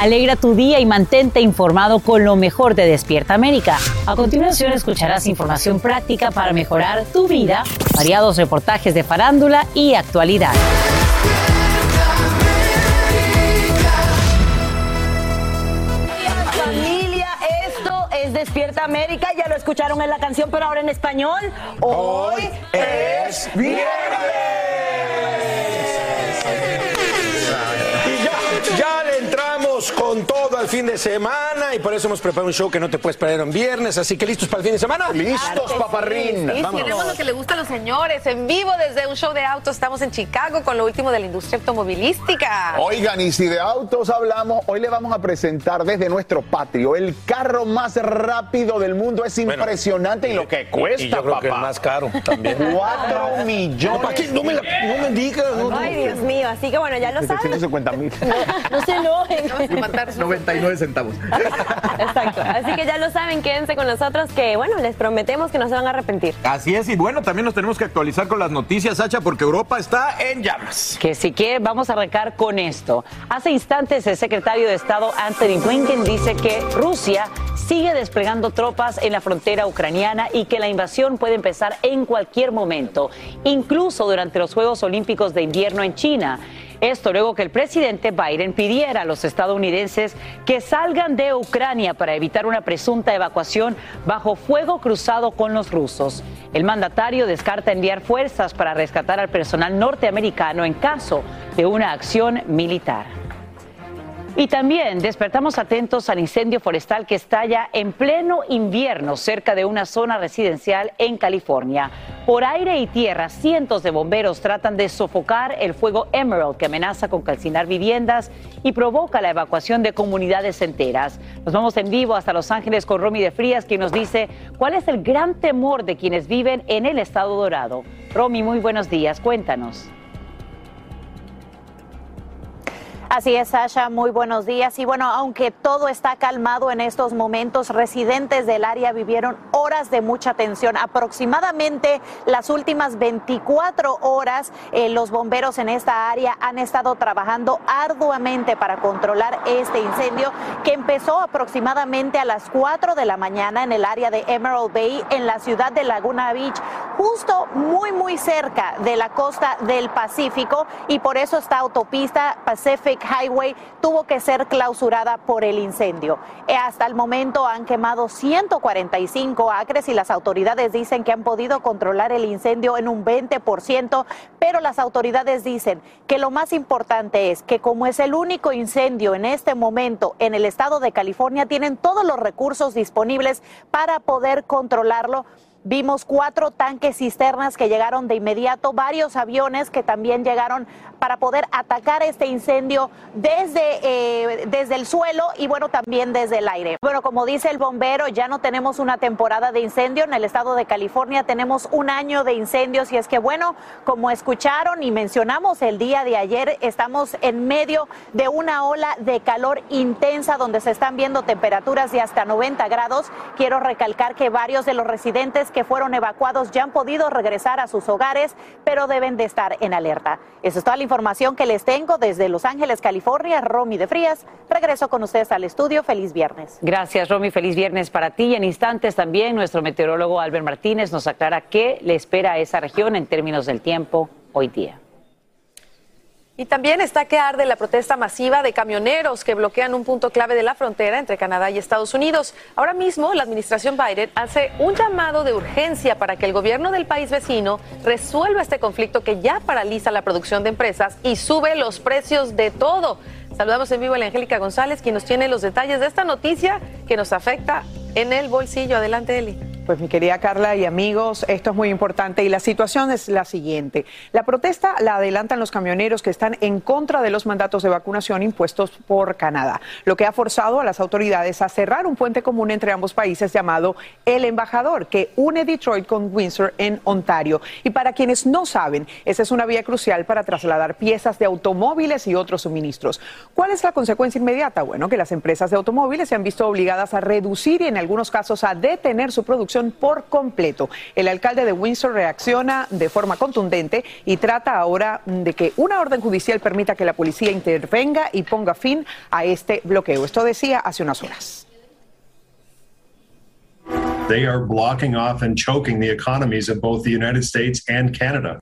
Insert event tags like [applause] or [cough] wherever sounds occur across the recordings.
Alegra tu día y mantente informado con lo mejor de Despierta América. A continuación escucharás información práctica para mejorar tu vida, variados reportajes de farándula y actualidad. Familia, esto es Despierta América, ya lo escucharon en la canción, pero ahora en español. Hoy, es viernes. Con todo al fin de semana y por eso hemos preparado un show que no te puedes perder en viernes. Así que listos para el fin de semana. Listos, paparrín. Sí, tenemos lo que le gusta a los señores. En vivo desde un show de autos estamos en Chicago con lo último de la industria automovilística. Oigan, y si de autos hablamos, hoy le vamos a presentar desde nuestro patio el carro más rápido del mundo. Es Bueno, impresionante y, lo que cuesta, Y yo creo papá. que el más caro también. [laughs] Cuatro millones. ¿Para qué? No me, la- no me digas. no, no. Ay, Dios mío, así que bueno, ya lo saben. 750 mil. [laughs] No se enojen. Vamos a matar sus- 99 [laughs] centavos. Exacto. Así que ya lo saben, quédense con nosotros que bueno, les prometemos que no se van a arrepentir. Así es, y bueno, también nos tenemos que actualizar con las noticias, Sacha, porque Europa está en llamas. Que si que vamos a arrancar con esto. Hace instantes el secretario de Estado Anthony Blinken dice que Rusia sigue desplegando tropas en la frontera ucraniana y que la invasión puede empezar en cualquier momento, incluso durante los Juegos Olímpicos de invierno en China. Esto luego que el presidente Biden pidiera a los estadounidenses que salgan de Ucrania para evitar una presunta evacuación bajo fuego cruzado con los rusos. El mandatario descarta enviar fuerzas para rescatar al personal norteamericano en caso de una acción militar. Y también despertamos atentos al incendio forestal que estalla en pleno invierno cerca de una zona residencial en California. Por aire y tierra, cientos de bomberos tratan de sofocar el fuego Emerald que amenaza con calcinar viviendas y provoca la evacuación de comunidades enteras. Nos vamos en vivo hasta Los Ángeles con Romy de Frías, quien nos dice cuál es el gran temor de quienes viven en el estado dorado. Romy, muy buenos días, cuéntanos. Así es, Sasha, muy buenos días. Y bueno, aunque todo está calmado en estos momentos, residentes del área vivieron horas de mucha tensión. Aproximadamente las últimas 24 horas, eh, los bomberos en esta área han estado trabajando arduamente para controlar este incendio que empezó aproximadamente a las 4 de la mañana en el área de Emerald Bay, en la ciudad de Laguna Beach, justo muy, muy cerca de la costa del Pacífico. Y por eso esta autopista Pacific Highway tuvo que ser clausurada por el incendio. Eh, Hasta el momento han quemado 145 acres y las autoridades dicen que han podido controlar el incendio en un 20%, pero las autoridades dicen que lo más importante es que como es el único incendio en este momento en el estado de California, tienen todos los recursos disponibles para poder controlarlo. Vimos cuatro tanques cisternas que llegaron de inmediato, varios aviones que también llegaron para poder atacar este incendio desde, eh, desde el suelo y bueno, también desde el aire. Bueno, como dice el bombero, ya no tenemos una temporada de incendio en el estado de California, tenemos un año de incendios y es que bueno, como escucharon y mencionamos el día de ayer, estamos en medio de una ola de calor intensa donde se están viendo temperaturas de hasta 90 grados. Quiero recalcar que varios de los residentes que fueron evacuados ya han podido regresar a sus hogares, pero deben de estar en alerta. Eso es toda la información que les tengo desde Los Ángeles, California. Romy de Frías, regreso con ustedes al estudio. Feliz viernes. Gracias, Romy. Feliz viernes para ti. Y en instantes también nuestro meteorólogo Albert Martínez nos aclara qué le espera a esa región en términos del tiempo hoy día. Y también está que arde la protesta masiva de camioneros que bloquean un punto clave de la frontera entre Canadá y Estados Unidos. Ahora mismo, la administración Biden hace un llamado de urgencia para que el gobierno del país vecino resuelva este conflicto que ya paraliza la producción de empresas y sube los precios de todo. Saludamos en vivo a la Angélica González, quien nos tiene los detalles de esta noticia que nos afecta en el bolsillo. Adelante, Eli. Pues mi querida Carla y amigos, esto es muy importante y la situación es la siguiente. La protesta la adelantan los camioneros que están en contra de los mandatos de vacunación impuestos por Canadá, lo que ha forzado a las autoridades a cerrar un puente común entre ambos países llamado El Embajador, que une Detroit con Windsor en Ontario. Y para quienes no saben, esa es una vía crucial para trasladar piezas de automóviles y otros suministros. ¿Cuál es la consecuencia inmediata? Bueno, que las empresas de automóviles se han visto obligadas a reducir y en algunos casos a detener su producción por completo. El alcalde de Windsor reacciona de forma contundente y trata ahora de que una orden judicial permita que la policía intervenga y ponga fin a este bloqueo. Esto decía hace unas horas. They are blocking off and choking the economies of both the United States and Canada.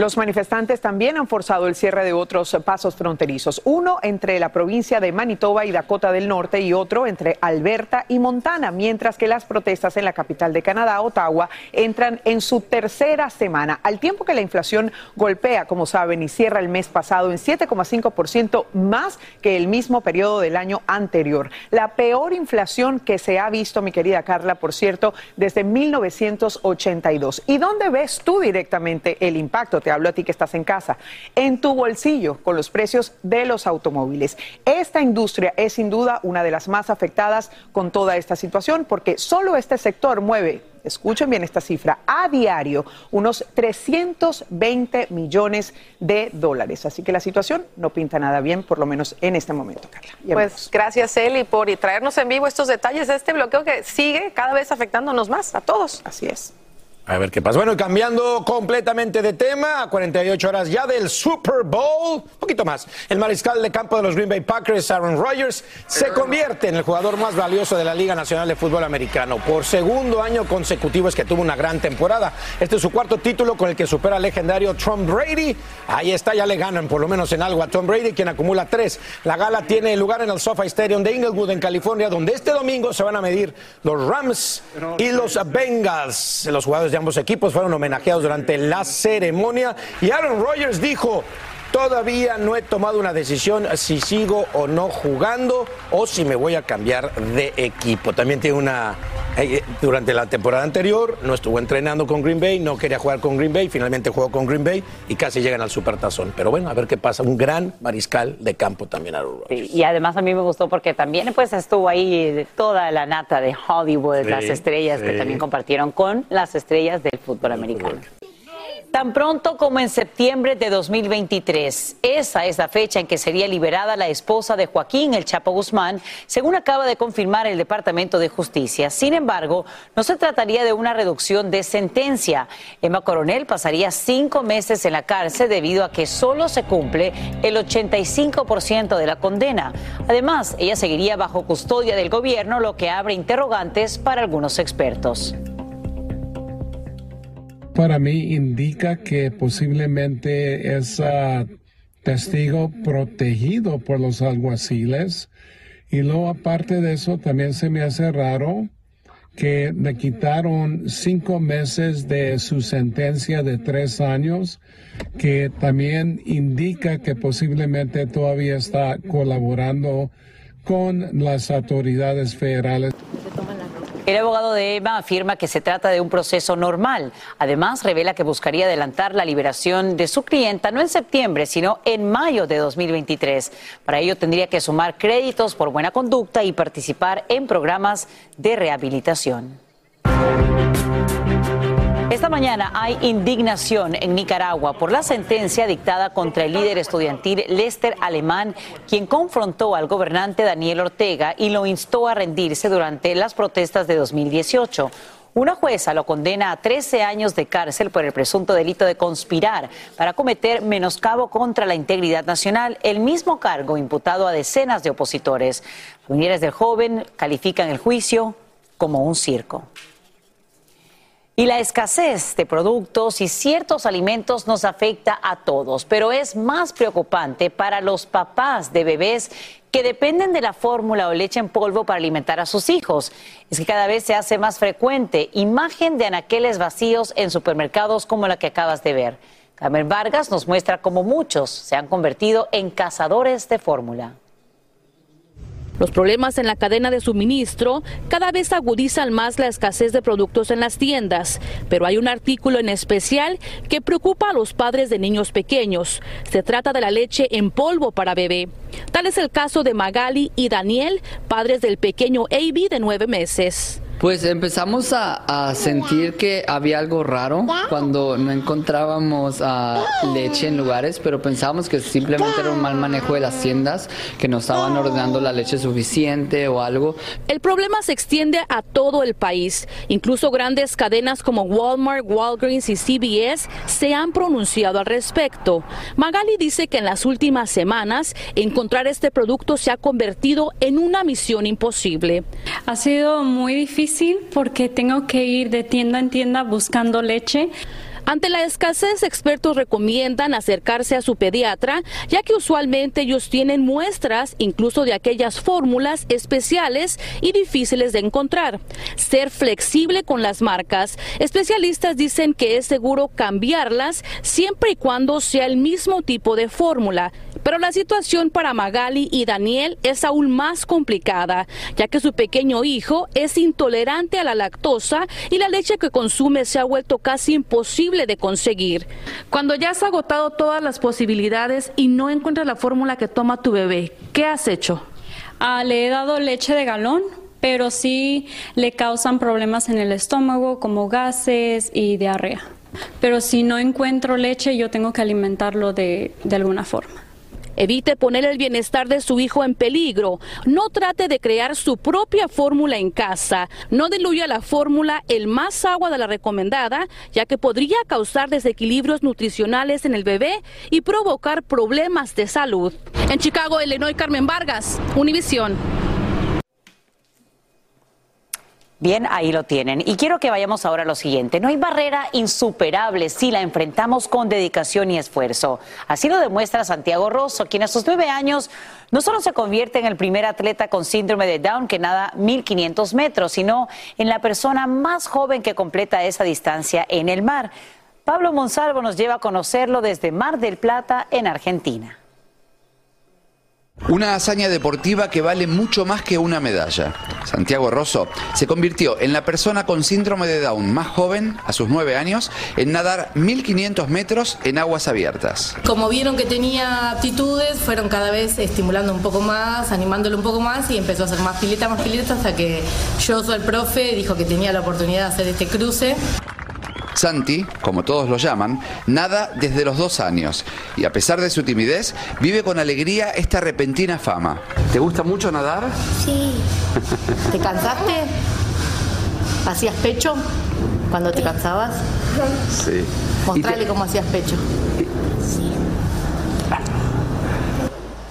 Los manifestantes también han forzado el cierre de otros pasos fronterizos, uno entre la provincia de Manitoba y Dakota del Norte y otro entre Alberta y Montana, mientras que las protestas en la capital de Canadá, Ottawa, entran en su tercera semana, al tiempo que la inflación golpea, como saben, y cierra el mes pasado en 7,5% más que el mismo periodo del año anterior. La peor inflación que se ha visto, mi querida Carla, por cierto, desde 1982. ¿Y dónde ves tú directamente el impacto? Hablo a ti que estás en casa, en tu bolsillo con los precios de los automóviles. Esta industria es sin duda una de las más afectadas con toda esta situación porque solo este sector mueve escuchen bien esta cifra, a diario unos 320 millones de dólares. Así que la situación no pinta nada bien, por lo menos en este momento, Carla. pues gracias, Eli, por traernos en vivo estos detalles de este bloqueo que sigue cada vez afectándonos más a todos. Así es. A ver qué pasa. Bueno, cambiando completamente de tema, a 48 horas ya del Super Bowl, un poquito más. El mariscal de campo de los Green Bay Packers, Aaron Rodgers, se convierte en el jugador más valioso de la Liga Nacional de Fútbol Americano. Por segundo año consecutivo es que tuvo una gran temporada. Este es su cuarto título con el que supera al legendario Tom Brady. Ahí está, ya le ganan por lo menos en algo a Tom Brady, quien acumula tres. La gala tiene lugar en el SoFi Stadium de Inglewood, en California, donde este domingo se van a medir los Rams y los Bengals. Los jugadores de ambos equipos fueron homenajeados durante la ceremonia y Aaron Rodgers dijo, Todavía no he tomado una decisión si sigo o no jugando o si me voy a cambiar de equipo. También tiene una. Eh, durante la temporada anterior no estuvo entrenando con Green Bay, no quería jugar con Green Bay, finalmente jugó con Green Bay y casi llegan al Supertazón. Pero bueno, a ver qué pasa. Un gran mariscal de campo también, Aaron Rodgers. y además a mí me gustó porque también pues estuvo ahí toda la nata de Hollywood, las estrellas que también compartieron con las estrellas del fútbol americano. Tan pronto como en septiembre de 2023. Esa es la fecha en que sería liberada la esposa de Joaquín El Chapo Guzmán, según acaba de confirmar el Departamento de Justicia. Sin embargo, no se trataría de una reducción de sentencia. Emma Coronel pasaría cinco meses en la cárcel debido a que solo se cumple el 85% de la condena. Además, ella seguiría bajo custodia del gobierno, lo que abre interrogantes para algunos expertos para mí indica que posiblemente es ah, testigo protegido por los alguaciles. Y luego aparte de eso también se me hace raro que le quitaron cinco meses de su sentencia de tres años, que también indica que posiblemente todavía está colaborando con las autoridades federales. El abogado de Emma afirma que se trata de un proceso normal. Además, revela que buscaría adelantar la liberación de su clienta no en septiembre, sino en mayo de 2023. Para ello tendría que sumar créditos por buena conducta y participar en programas de rehabilitación. Esta mañana hay indignación en Nicaragua por la sentencia dictada contra el líder estudiantil Lester Alemán, quien confrontó al gobernante Daniel Ortega y lo instó a rendirse durante las protestas de 2018. Una jueza lo condena a 13 años de cárcel por el presunto delito de conspirar para cometer menoscabo contra la integridad nacional, el mismo cargo imputado a decenas de opositores. Familiares del joven califican el juicio como un circo. Y la escasez de productos y ciertos alimentos nos afecta a todos, pero es más preocupante para los papás de bebés que dependen de la fórmula o leche en polvo para alimentar a sus hijos. Es que cada vez se hace más frecuente imagen de anaqueles vacíos en supermercados como la que acabas de ver. Carmen Vargas nos muestra cómo muchos se han convertido en cazadores de fórmula. Los problemas en la cadena de suministro cada vez agudizan más la escasez de productos en las tiendas, pero hay un artículo en especial que preocupa a los padres de niños pequeños. Se trata de la leche en polvo para bebé. Tal es el caso de Magali y Daniel, padres del pequeño AB de nueve meses. Pues empezamos a, sentir que había algo raro cuando no encontrábamos ah, leche en lugares, pero pensábamos que simplemente era un mal manejo de las tiendas, que no estaban ordenando la leche suficiente o algo. El problema se extiende a todo el país. Incluso grandes cadenas como Walmart, Walgreens y CBS se han pronunciado al respecto. Magali dice que en las últimas semanas encontrar este producto se ha convertido en una misión imposible. Ha sido muy difícil porque tengo que ir de tienda en tienda buscando leche. Ante la escasez, expertos recomiendan acercarse a su pediatra, ya que usualmente ellos tienen muestras incluso de aquellas fórmulas especiales y difíciles de encontrar. Ser flexible con las marcas. Especialistas dicen que es seguro cambiarlas siempre y cuando sea el mismo tipo de fórmula. Pero la situación para Magali y Daniel es aún más complicada, ya que su pequeño hijo es intolerante a la lactosa y la leche que consume se ha vuelto casi imposible de conseguir. Cuando ya has agotado todas las posibilidades y no encuentras la fórmula que toma tu bebé, ¿qué has hecho? Ah, le he dado leche de galón, pero sí le causan problemas en el estómago como gases y diarrea. Pero si no encuentro leche, yo tengo que alimentarlo de alguna forma. Evite poner el bienestar de su hijo en peligro. No trate de crear su propia fórmula en casa. No diluya la fórmula el más agua de la recomendada, ya que podría causar desequilibrios nutricionales en el bebé y provocar problemas de salud. En Chicago, Illinois, Carmen Vargas, Univisión. Bien, ahí lo tienen. Y quiero que vayamos ahora a lo siguiente. No hay barrera insuperable si la enfrentamos con dedicación y esfuerzo. Así lo demuestra Santiago Rosso, quien a sus nueve años no solo se convierte en el primer atleta con síndrome de Down que nada 1500 metros, sino en la persona más joven que completa esa distancia en el mar. Pablo Monsalvo nos lleva a conocerlo desde Mar del Plata, en Argentina. Una hazaña deportiva que vale mucho más que una medalla. Santiago Rosso se convirtió en la persona con síndrome de Down más joven, a sus nueve años, en nadar 1500 metros en aguas abiertas. Como vieron que tenía aptitudes, fueron cada vez estimulando un poco más, animándolo un poco más y empezó a hacer más pileta, más pileta, hasta que yo soy el profe, dijo que tenía la oportunidad de hacer este cruce. Santi, como todos lo llaman, nada desde los dos años y a pesar de su timidez, vive con alegría esta repentina fama. ¿Te gusta mucho nadar? Sí. ¿Te cansaste? ¿Hacías pecho cuando te cansabas? Sí. Mostrale cómo hacías pecho.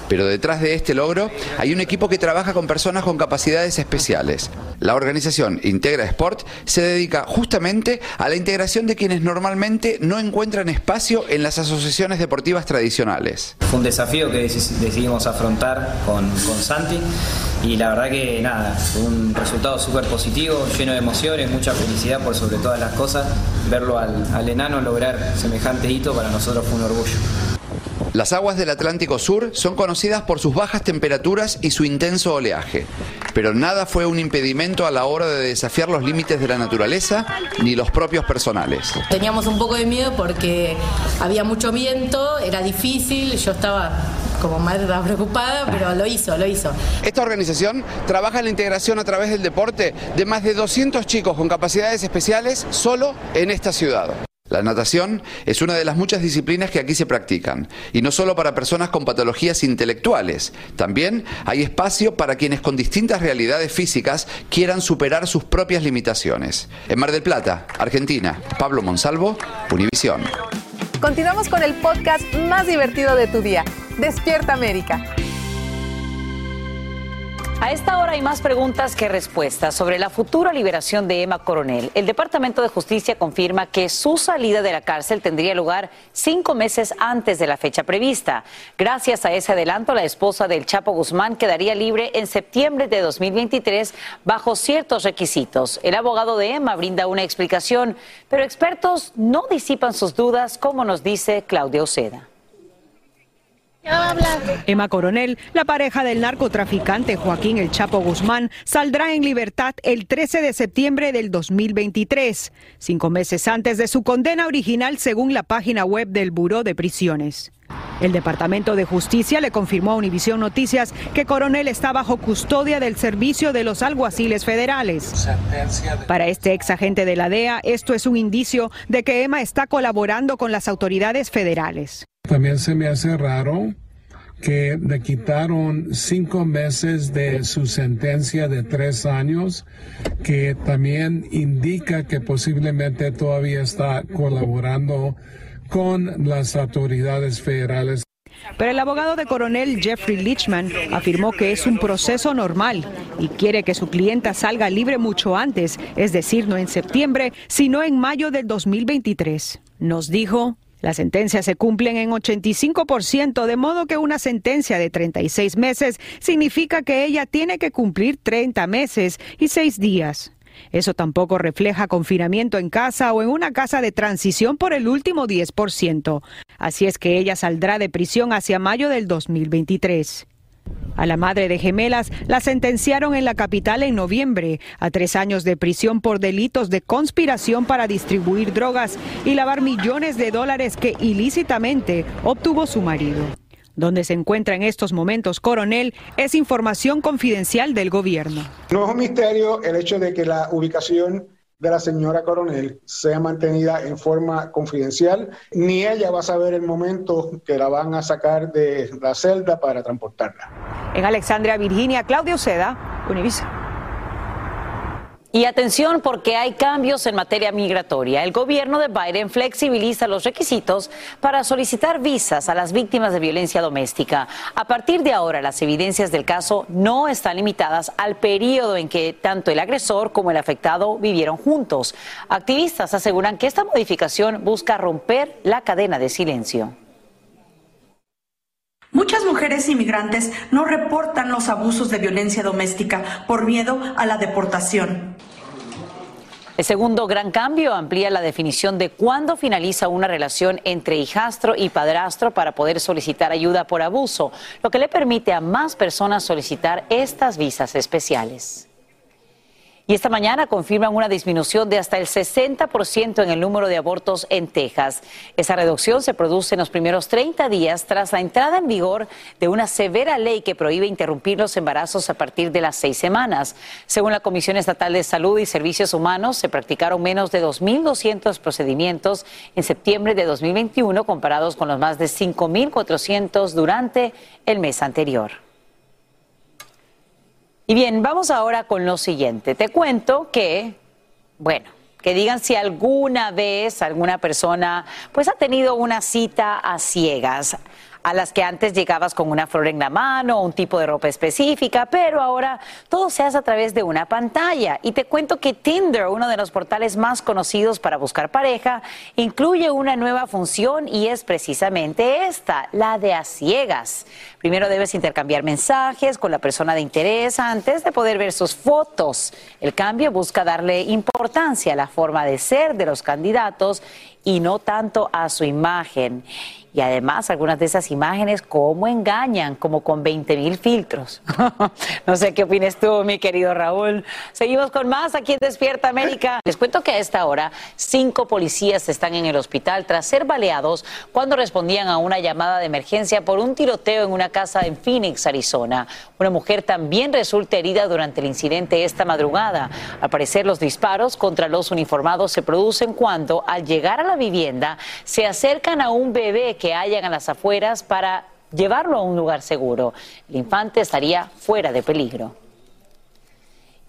Pero detrás de este logro hay un equipo que trabaja con personas con capacidades especiales. La organización Integra Sport se dedica justamente a la integración de quienes normalmente no encuentran espacio en las asociaciones deportivas tradicionales. Fue un desafío que decidimos afrontar con, Santi y la verdad que nada, fue un resultado súper positivo, lleno de emociones, mucha felicidad por sobre todas las cosas. Verlo al, al enano lograr semejante hito para nosotros fue un orgullo. Las aguas del Atlántico Sur son conocidas por sus bajas temperaturas y su intenso oleaje, pero nada fue un impedimento a la hora de desafiar los límites de la naturaleza ni los propios personales. Teníamos un poco de miedo porque había mucho viento, era difícil, yo estaba como madre preocupada, pero lo hizo, lo hizo. Esta organización trabaja en la integración a través del deporte de más de 200 chicos con capacidades especiales solo en esta ciudad. La natación es una de las muchas disciplinas que aquí se practican, y no solo para personas con patologías intelectuales, también hay espacio para quienes con distintas realidades físicas quieran superar sus propias limitaciones. En Mar del Plata, Argentina, Pablo Monsalvo, Univisión. Continuamos con el podcast más divertido de tu día, Despierta América. A esta hora hay más preguntas que respuestas sobre la futura liberación de Emma Coronel. El Departamento de Justicia confirma que su salida de la cárcel tendría lugar cinco meses antes de la fecha prevista. Gracias a ese adelanto, la esposa del Chapo Guzmán quedaría libre en septiembre de 2023 bajo ciertos requisitos. El abogado de Emma brinda una explicación, pero expertos no disipan sus dudas, como nos dice Claudia Oceda. Emma Coronel, la pareja del narcotraficante Joaquín El Chapo Guzmán, saldrá en libertad el 13 de septiembre del 2023, cinco meses antes de su condena original según la página web del Buró de Prisiones. El Departamento de Justicia le confirmó a Univisión Noticias que Coronel está bajo custodia del Servicio de los Alguaciles Federales. Para este ex agente de la DEA, esto es un indicio de que Emma está colaborando con las autoridades federales. También se me hace raro que le quitaron cinco meses de su sentencia de tres años, que también indica que posiblemente todavía está colaborando con las autoridades federales. Pero el abogado de coronel Jeffrey Lichman afirmó que es un proceso normal y quiere que su clienta salga libre mucho antes, es decir, no en septiembre, sino en mayo del 2023. Nos dijo, las sentencias se cumplen en 85%, de modo que una sentencia de 36 meses significa que ella tiene que cumplir 30 meses y 6 días. Eso tampoco refleja confinamiento en casa o en una casa de transición por el último 10%. Así es que ella saldrá de prisión hacia mayo del 2023. A la madre de gemelas la sentenciaron en la capital en noviembre a tres años de prisión por delitos de conspiración para distribuir drogas y lavar millones de dólares que ilícitamente obtuvo su marido. Donde se encuentra en estos momentos Coronel es información confidencial del gobierno. No es un misterio el hecho de que la ubicación de la señora coronel sea mantenida en forma confidencial, ni ella va a saber el momento que la van a sacar de la celda para transportarla. En Alexandria, Virginia, Claudio Seda, Univisa. Y atención porque hay cambios en materia migratoria. El gobierno de Biden flexibiliza los requisitos para solicitar visas a las víctimas de violencia doméstica. A partir de ahora, las evidencias del caso no están limitadas al periodo en que tanto el agresor como el afectado vivieron juntos. Activistas aseguran que esta modificación busca romper la cadena de silencio. Mujeres inmigrantes no reportan los abusos de violencia doméstica por miedo a la deportación. El segundo gran cambio amplía la definición de cuándo finaliza una relación entre hijastro y padrastro para poder solicitar ayuda por abuso, lo que le permite a más personas solicitar estas visas especiales. Y esta mañana confirman una disminución de hasta el 60% en el número de abortos en Texas. Esa reducción se produce en los primeros 30 días tras la entrada en vigor de una severa ley que prohíbe interrumpir los embarazos a partir de las seis semanas. Según la Comisión Estatal de Salud y Servicios Humanos, se practicaron menos de 2.200 procedimientos en septiembre de 2021 comparados con los más de 5.400 durante el mes anterior. Y bien, vamos ahora con lo siguiente. Te cuento que, bueno, que digan si alguna vez alguna persona pues ha tenido una cita a ciegas a las que antes llegabas con una flor en la mano o un tipo de ropa específica, pero ahora todo se hace a través de una pantalla. Y te cuento que Tinder, uno de los portales más conocidos para buscar pareja, incluye una nueva función y es precisamente esta, la de a ciegas. Primero debes intercambiar mensajes con la persona de interés antes de poder ver sus fotos. El cambio busca darle importancia a la forma de ser de los candidatos y no tanto a su imagen. Y además algunas de esas imágenes, ¿cómo engañan? Como con 20 mil filtros. [laughs] no sé qué opinas tú, mi querido Raúl. Seguimos con más aquí en Despierta América. Les cuento que a esta hora cinco policías están en el hospital tras ser baleados cuando respondían a una llamada de emergencia por un tiroteo en una casa en Phoenix, Arizona. Una mujer también resulta herida durante el incidente esta madrugada. Al parecer los disparos contra los uniformados se producen cuando al llegar a la vivienda se acercan a un bebé que hayan a las afueras para llevarlo a un lugar seguro. El infante estaría fuera de peligro.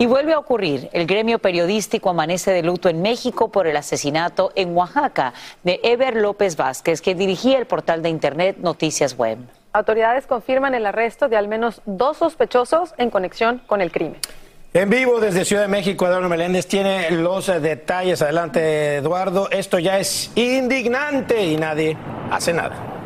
Y vuelve a ocurrir. El gremio periodístico amanece de luto en México por el asesinato en Oaxaca de Ever López Vázquez, que dirigía el portal de Internet Noticias Web. Autoridades confirman el arresto de al menos dos sospechosos en conexión con el crimen. En vivo desde Ciudad de México, Eduardo Meléndez tiene los detalles. Adelante, Eduardo. Esto ya es indignante y nadie hace nada.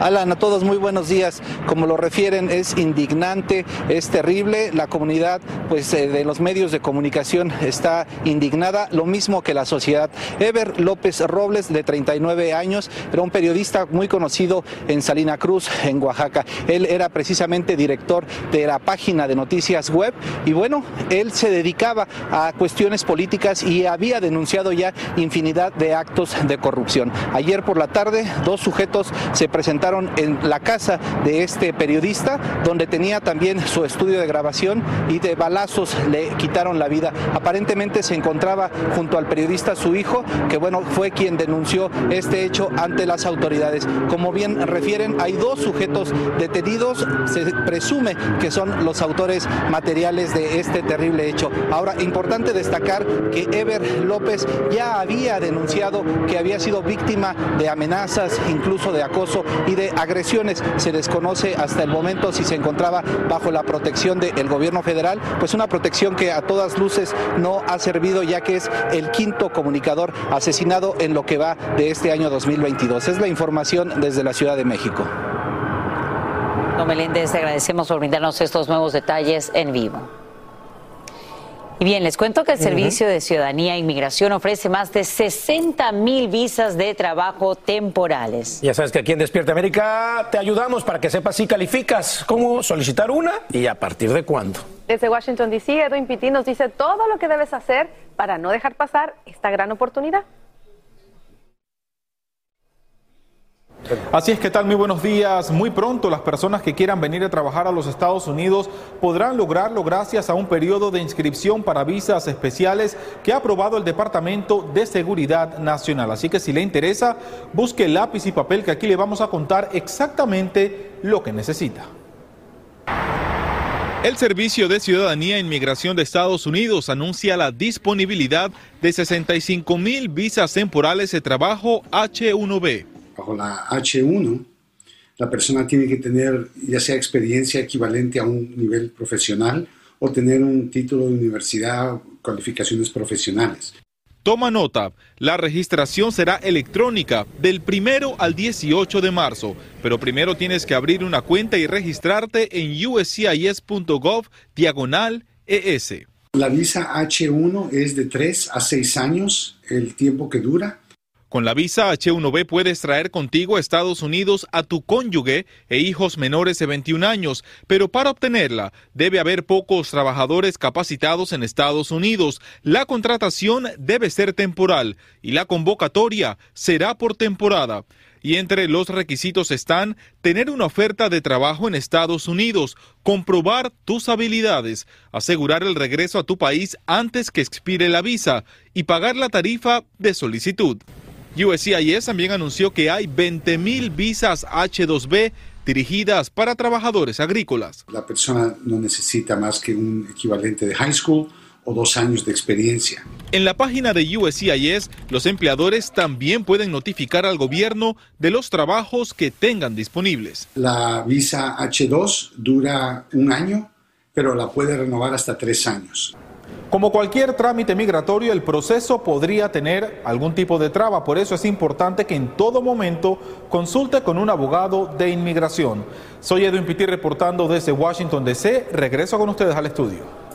Alan, a todos muy buenos días. Como lo refieren, es indignante, es terrible. La comunidad pues, eh, de los medios de comunicación está indignada, lo mismo que la sociedad. Ever López Robles, de 39 años, era un periodista muy conocido en Salina Cruz, en Oaxaca. Él era precisamente director de la página de noticias web y bueno, él se dedicaba a cuestiones políticas y había denunciado ya infinidad de actos de corrupción. Ayer por la tarde, dos sujetos se presentaron en la casa de este periodista, donde tenía también su estudio de grabación y de balazos le quitaron la vida. Aparentemente se encontraba junto al periodista su hijo, que bueno, fue quien denunció este hecho ante las autoridades. Como bien refieren, hay dos sujetos detenidos, se presume que son los autores materiales de este terrible hecho. Ahora, importante destacar que Ever López ya había denunciado que había sido víctima de amenazas, incluso de acoso de agresiones. Se desconoce hasta el momento si se encontraba bajo la protección del gobierno federal, pues una protección que a todas luces no ha servido ya que es el quinto comunicador asesinado en lo que va de este año 2022. Es la información desde la Ciudad de México. Don Meléndez, agradecemos por brindarnos estos nuevos detalles en vivo. Y bien, les cuento que el Servicio de Ciudadanía e Inmigración ofrece más de 60 mil visas de trabajo temporales. Ya sabes que aquí en Despierta América te ayudamos para que sepas si calificas, cómo solicitar una y a partir de cuándo. Desde Washington, D.C., Edwin Pitti nos dice todo lo que debes hacer para no dejar pasar esta gran oportunidad. Así es que tal, muy buenos días. Muy pronto las personas que quieran venir a trabajar a los Estados Unidos podrán lograrlo gracias a un periodo de inscripción para visas especiales que ha aprobado el Departamento de Seguridad Nacional. Así que si le interesa, busque lápiz y papel que aquí le vamos a contar exactamente lo que necesita. El Servicio de Ciudadanía e Inmigración de Estados Unidos anuncia la disponibilidad de 65 mil visas temporales de trabajo H1B bajo la H1, la persona tiene que tener ya sea experiencia equivalente a un nivel profesional o tener un título de universidad cualificaciones profesionales. Toma nota, la registración será electrónica del primero al 18 de marzo, pero primero tienes que abrir una cuenta y registrarte en uscis.gov diagonal ES. La visa H1 es de 3 a 6 años el tiempo que dura con la visa H1B puedes traer contigo a Estados Unidos a tu cónyuge e hijos menores de 21 años, pero para obtenerla debe haber pocos trabajadores capacitados en Estados Unidos. La contratación debe ser temporal y la convocatoria será por temporada. Y entre los requisitos están tener una oferta de trabajo en Estados Unidos, comprobar tus habilidades, asegurar el regreso a tu país antes que expire la visa y pagar la tarifa de solicitud. USCIS también anunció que hay 20.000 visas H2B dirigidas para trabajadores agrícolas. La persona no necesita más que un equivalente de high school o dos años de experiencia. En la página de USCIS, los empleadores también pueden notificar al gobierno de los trabajos que tengan disponibles. La visa H2 dura un año, pero la puede renovar hasta tres años. Como cualquier trámite migratorio, el proceso podría tener algún tipo de traba, por eso es importante que en todo momento consulte con un abogado de inmigración. Soy Edwin Pitti reportando desde Washington, D.C. Regreso con ustedes al estudio.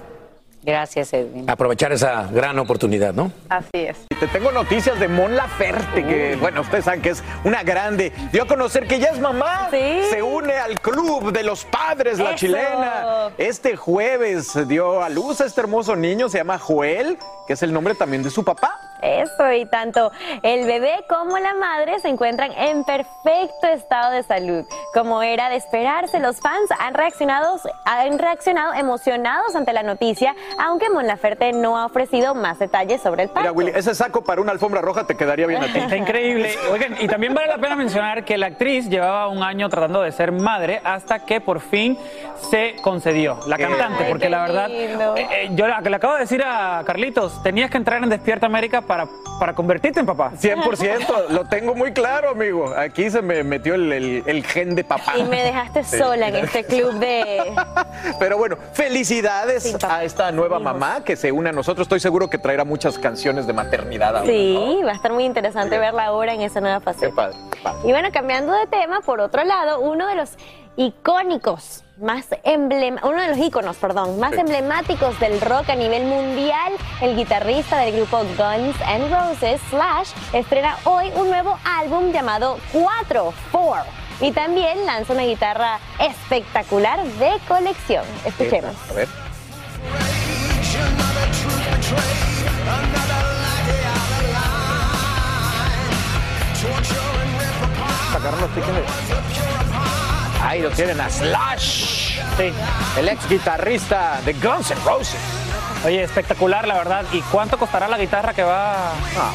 Gracias, Edwin. Aprovechar esa gran oportunidad, ¿no? Así es. Te tengo noticias de Mon Laferte, que, bueno, ustedes saben que es una grande. Dio a conocer que ya es mamá. Sí. Se une al club de los padres, la Eso. chilena. Este jueves dio a luz a este hermoso niño, se llama Joel, que es el nombre también de su papá. Eso, y tanto el bebé como la madre se encuentran en perfecto estado de salud. Como era de esperarse, los fans han reaccionado, han reaccionado emocionados ante la noticia, aunque Mon Laferte no ha ofrecido más detalles sobre el parto. Mira, Willy, ese saco para una alfombra roja te quedaría bien a ti. Está increíble. Oigan, y también vale la pena mencionar que la actriz llevaba un año tratando de ser madre hasta que por fin se concedió. La Qué cantante, Ay, porque la verdad, lindo. eh, eh, yo le acabo de decir a Carlitos, tenías que entrar en Despierta América para, para convertirte en papá. 100%, lo tengo muy claro, amigo. Aquí se me metió el, el- el gen de papá. Y me dejaste Sí. sola en este club de... [laughs] Pero bueno, felicidades a esta nueva mamá que se une a nosotros. Estoy seguro que traerá muchas canciones de maternidad. ahora, ¿no? Sí, va a estar muy interesante verla ahora en esa nueva Qué faceta. padre. Y bueno, cambiando de tema, por otro lado, uno de los icónicos más emblema, uno de los íconos, perdón, más emblemáticos del rock a nivel mundial, el guitarrista del grupo Guns N' Roses, Slash, estrena hoy un nuevo álbum llamado 4, 4. Y también lanza una guitarra espectacular de colección. Escuchemos. A ver. Sacaron los tickets. Ahí lo tienen a Slash. Sí. El ex guitarrista de Guns N' Roses. Oye, espectacular, la verdad. ¿Y cuánto costará la guitarra que va? Ah,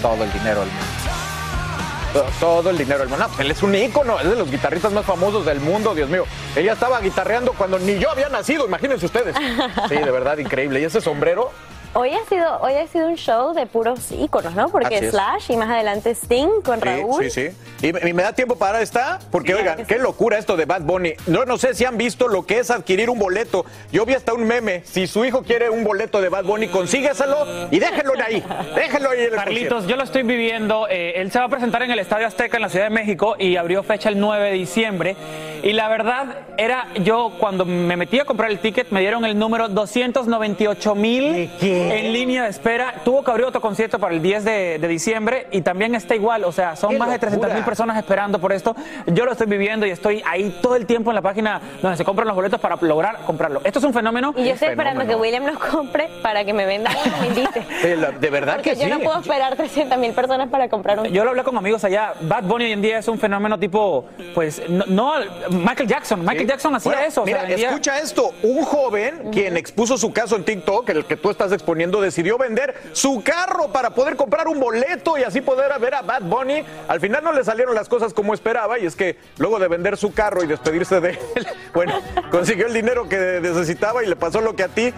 todo el dinero del mundo. Todo el dinero del mundo. No, él es un ícono, es de los guitarristas más famosos del mundo, Dios mío. Él ya estaba guitarreando cuando ni yo había nacido, imagínense ustedes. [laughs] Sí, de verdad, increíble. Y ese sombrero, Hoy ha sido, hoy ha sido un show de puros íconos, ¿no? Porque. Slash y más adelante Sting con Sí, Raúl. sí, sí. Y, me- y me da tiempo para esta, porque oigan, qué locura esto de Bad Bunny. No, no sé si han visto lo que es adquirir un boleto. Yo vi hasta un meme. Si su hijo quiere un boleto de Bad Bunny, consígueselo y déjenlo ahí. Déjenlo ahí en el Carlitos, yo lo estoy viviendo. eh, él se va a presentar en el Estadio Azteca en la Ciudad de México y abrió fecha el 9 de diciembre. Y la verdad era, yo cuando me metí a comprar el ticket me dieron el número 298 mil en línea de espera. Tuvo que abrir otro concierto para el 10 de, de diciembre y también está igual. O sea, son ¡Qué más de 300 mil personas esperando por esto. Yo lo estoy viviendo y estoy ahí todo el tiempo en la página donde se compran los boletos para lograr comprarlo. Esto es un fenómeno. Y yo estoy esperando que William los compre para que me venda y me invite. [laughs] Eh, la- de verdad Porque que yo sí. no puedo esperar 300 mil personas para comprar un Yo lo hablé con amigos allá. Bad Bunny hoy en día es un fenómeno tipo, pues, no, no- Michael Jackson. Michael Jackson hacía Bueno, eso. o sea, Mira, vendía- escucha esto. Un joven, quien expuso su caso en TikTok, el que tú estás exponiendo, decidió vender su carro para poder comprar un boleto y así poder ver a Bad Bunny. Al final no le salieron las cosas como esperaba y es que luego de vender su carro y despedirse de él, [laughs] bueno, consiguió el dinero que necesitaba y le pasó lo que a ti.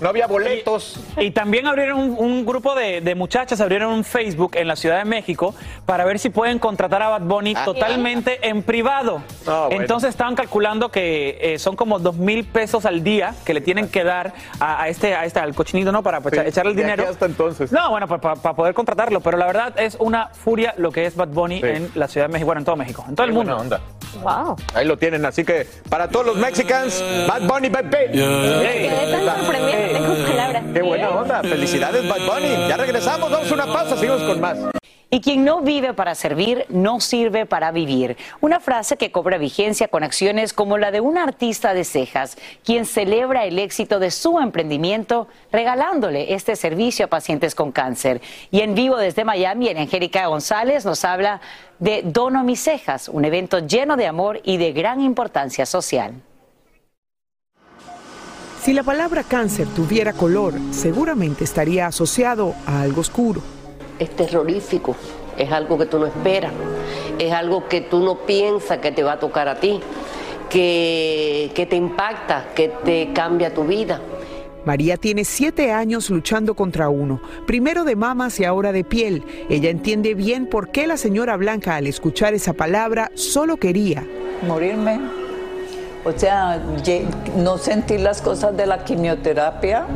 No había boletos. Y también abrieron un, un grupo de, de muchachas, abrieron un Facebook en la Ciudad de México para ver si pueden contratar a Bad Bunny Ah. totalmente en privado. Ah, bueno. Entonces estaban calculando que eh, son como dos mil pesos al día que le tienen que dar a, a este, a este, al cochinito, ¿no? Para, Sí, echarle el dinero. hasta entonces. No, bueno, para, poder contratarlo, pero la verdad es una furia lo que es Bad Bunny Sí. en la Ciudad de México, bueno, en todo México, en todo el mundo. buena onda. Wow. Ahí lo tienen, así que para todos los mexicanos, Bad Bunny, baby. Quedé tan tengo palabras. Qué buena onda. Felicidades, Bad Bunny. Ya regresamos, vamos a una pausa, seguimos con más. Y quien no vive para servir, no sirve para vivir. Una frase que cobra vigencia con acciones como la de un artista de cejas, quien celebra el éxito de su emprendimiento regalándole este servicio a pacientes con cáncer. Y en vivo desde Miami, en Angélica González nos habla de Dono Mis Cejas, un evento lleno de amor y de gran importancia social. Si la palabra cáncer tuviera color, seguramente estaría asociado a algo oscuro. Es terrorífico, es algo que tú no esperas, es algo que tú no piensas que te va a tocar a ti, que, que te impacta, que te cambia tu vida. María tiene siete años luchando contra uno, primero de mamas y ahora de piel. Ella entiende bien por qué la señora Blanca al escuchar esa palabra solo quería morirme. O sea, no sentir las cosas de la quimioterapia.